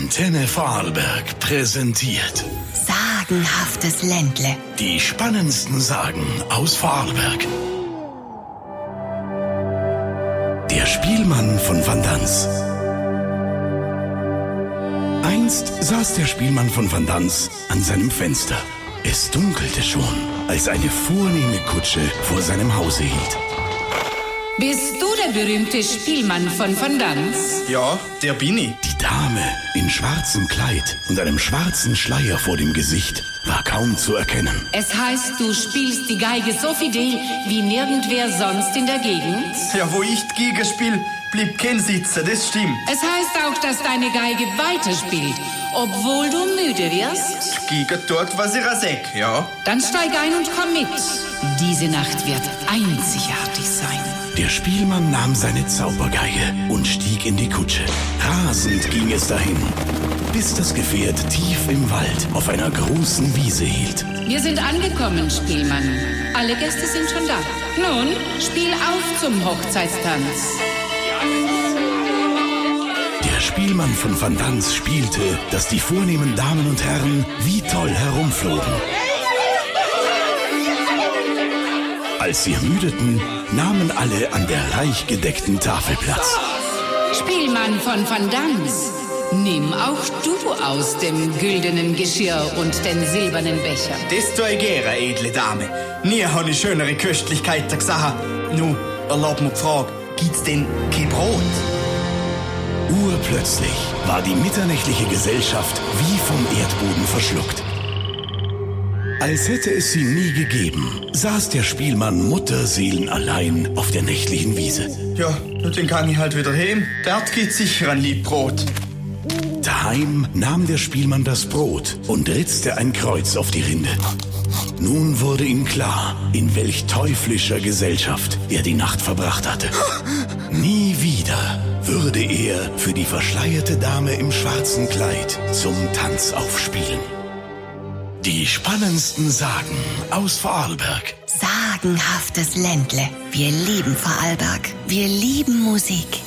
Antenne Vorarlberg präsentiert Sagenhaftes Ländle. die spannendsten Sagen aus Vorarlberg. Der Spielmann von Van Dans. Einst saß der Spielmann von Van Dans an seinem Fenster. Es dunkelte schon, als eine vornehme Kutsche vor seinem Hause hielt. Bist du der berühmte Spielmann von Van Dans? Ja, der bin ich. Die Dame in schwarzem Kleid und einem schwarzen Schleier vor dem Gesicht war kaum zu erkennen. Es heißt, du spielst die Geige so fidel wie nirgendwer sonst in der Gegend. Ja, wo ich die Giga spiel, blieb kein Sitzen, das stimmt. Es heißt auch, dass deine Geige weiterspielt, obwohl du müde wirst. Die Giga tut, was ihr sag, ja. Dann steig ein und komm mit. Diese Nacht wird einzigartig sein. Der Spielmann nahm seine Zaubergeige und stieg in die Kutsche. Rasend ging es dahin, bis das Gefährt tief im Wald auf einer großen Wiese hielt. Wir sind angekommen, Spielmann. Alle Gäste sind schon da. Nun, spiel auf zum Hochzeitstanz. Der Spielmann von Van Dans spielte, dass die vornehmen Damen und Herren wie toll herumflogen. Als sie ermüdeten, nahmen alle an der reich gedeckten Tafel Platz. Spielmann von Van Dans, nimm auch du aus dem güldenen Geschirr und den silbernen Becher. Ich gerne, edle Dame. Nie habe ich schönere Köstlichkeiten gesehen. Nu, erlaub mir die Frage, gibt's denn kein Brot? Urplötzlich war die mitternächtliche Gesellschaft wie vom Erdboden verschluckt. Als hätte es sie nie gegeben, saß der Spielmann mutterseelenallein auf der nächtlichen Wiese. Ja, dann kann ich halt wieder heim. Dort gibt's sicher ein Lieb Brot. Daheim nahm der Spielmann das Brot und ritzte ein Kreuz auf die Rinde. Nun wurde ihm klar, in welch teuflischer Gesellschaft er die Nacht verbracht hatte. Nie wieder würde er für die verschleierte Dame im schwarzen Kleid zum Tanz aufspielen. Die spannendsten Sagen aus Vorarlberg. Sagenhaftes Ländle. Wir lieben Vorarlberg. Wir lieben Musik.